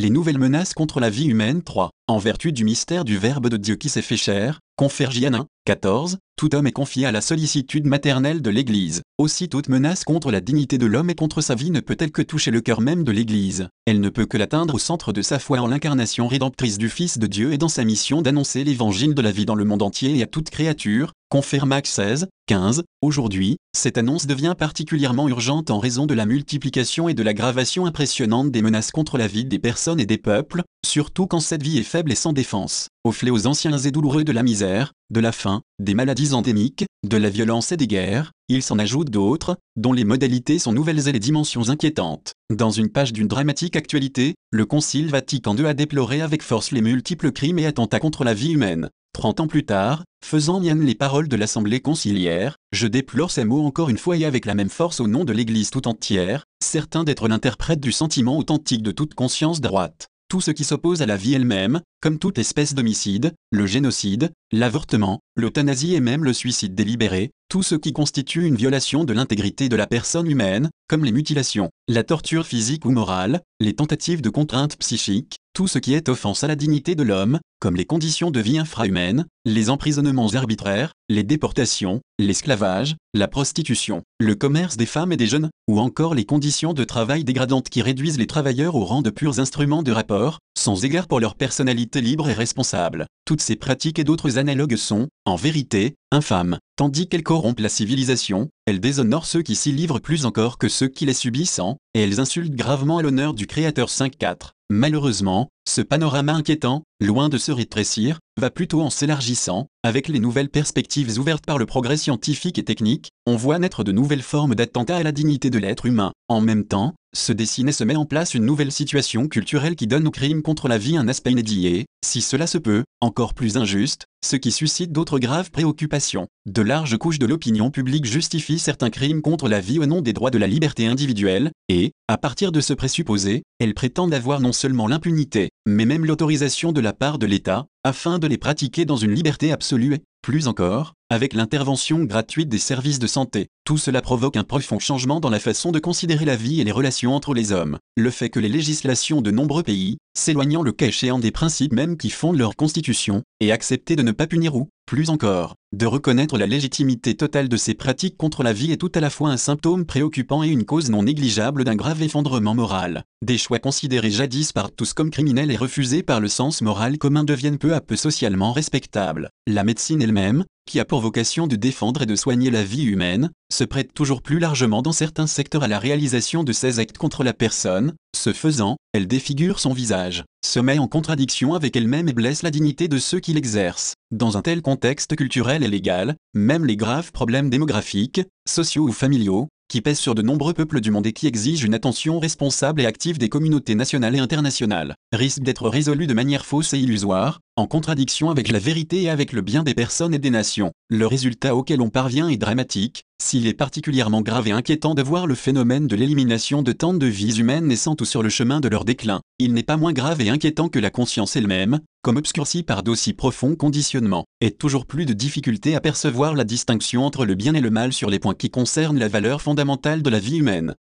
Les nouvelles menaces contre la vie humaine 3. En vertu du mystère du Verbe de Dieu qui s'est fait chair, Confergiane 1, 14, tout homme est confié à la sollicitude maternelle de l'Église. Aussi toute menace contre la dignité de l'homme et contre sa vie ne peut-elle que toucher le cœur même de l'Église. Elle ne peut que l'atteindre au centre de sa foi en l'incarnation rédemptrice du Fils de Dieu et dans sa mission d'annoncer l'évangile de la vie dans le monde entier et à toute créature. Confère Max 16, 15. Aujourd'hui, cette annonce devient particulièrement urgente en raison de la multiplication et de l'aggravation impressionnante des menaces contre la vie des personnes et des peuples, surtout quand cette vie est faible et sans défense, aux anciens et douloureux de la misère, de la faim, des maladies endémiques, de la violence et des guerres, il s'en ajoute d'autres, dont les modalités sont nouvelles et les dimensions inquiétantes. Dans une page d'une dramatique actualité, le Concile Vatican II a déploré avec force les multiples crimes et attentats contre la vie humaine. Trente ans plus tard, faisant mienne les paroles de l'Assemblée conciliaire, je déplore ces mots encore une fois et avec la même force au nom de l'Église tout entière, certain d'être l'interprète du sentiment authentique de toute conscience droite tout ce qui s'oppose à la vie elle-même, comme toute espèce d'homicide, le génocide, l'avortement, l'euthanasie et même le suicide délibéré, tout ce qui constitue une violation de l'intégrité de la personne humaine, comme les mutilations, la torture physique ou morale, les tentatives de contrainte psychique, tout ce qui est offense à la dignité de l'homme, comme les conditions de vie infrahumaines, les emprisonnements arbitraires, les déportations, l'esclavage, la prostitution, le commerce des femmes et des jeunes, ou encore les conditions de travail dégradantes qui réduisent les travailleurs au rang de purs instruments de rapport, sans égard pour leur personnalité libre et responsable. Toutes ces pratiques et d'autres analogues sont, en vérité, infâmes, tandis qu'elles corrompent la civilisation, elles déshonorent ceux qui s'y livrent plus encore que ceux qui les subissent, et elles insultent gravement à l'honneur du Créateur 5.4. Malheureusement, ce panorama inquiétant, loin de se rétrécir, va plutôt en s'élargissant, avec les nouvelles perspectives ouvertes par le progrès scientifique et technique, on voit naître de nouvelles formes d'attentats à la dignité de l'être humain. En même temps, se dessine et se met en place une nouvelle situation culturelle qui donne au crime contre la vie un aspect inédit et, si cela se peut, encore plus injuste, ce qui suscite d'autres graves préoccupations. De larges couches de l'opinion publique justifient certains crimes contre la vie au nom des droits de la liberté individuelle, et, à partir de ce présupposé, elles prétendent avoir non seulement l'impunité, mais même l'autorisation de la part de l'État, afin de les pratiquer dans une liberté absolue et, plus encore, avec l'intervention gratuite des services de santé. Tout cela provoque un profond changement dans la façon de considérer la vie et les relations entre les hommes. Le fait que les législations de nombreux pays, s'éloignant le cas des principes mêmes qui fondent leur constitution, et accepter de ne pas punir ou, plus encore, de reconnaître la légitimité totale de ces pratiques contre la vie est tout à la fois un symptôme préoccupant et une cause non négligeable d'un grave effondrement moral. Des choix considérés jadis par tous comme criminels et refusés par le sens moral commun deviennent peu à peu socialement respectables. La médecine elle-même, qui a pour vocation de défendre et de soigner la vie humaine, prête toujours plus largement dans certains secteurs à la réalisation de ces actes contre la personne, ce faisant, elle défigure son visage, se met en contradiction avec elle-même et blesse la dignité de ceux qui l'exercent. Dans un tel contexte culturel et légal, même les graves problèmes démographiques, sociaux ou familiaux, qui pèsent sur de nombreux peuples du monde et qui exigent une attention responsable et active des communautés nationales et internationales, risquent d'être résolus de manière fausse et illusoire, en contradiction avec la vérité et avec le bien des personnes et des nations. Le résultat auquel on parvient est dramatique, s'il est particulièrement grave et inquiétant de voir le phénomène de l'élimination de tant de vies humaines naissant ou sur le chemin de leur déclin, il n'est pas moins grave et inquiétant que la conscience elle-même, comme obscurcie par d'aussi profonds conditionnements, ait toujours plus de difficulté à percevoir la distinction entre le bien et le mal sur les points qui concernent la valeur fondamentale de la vie humaine.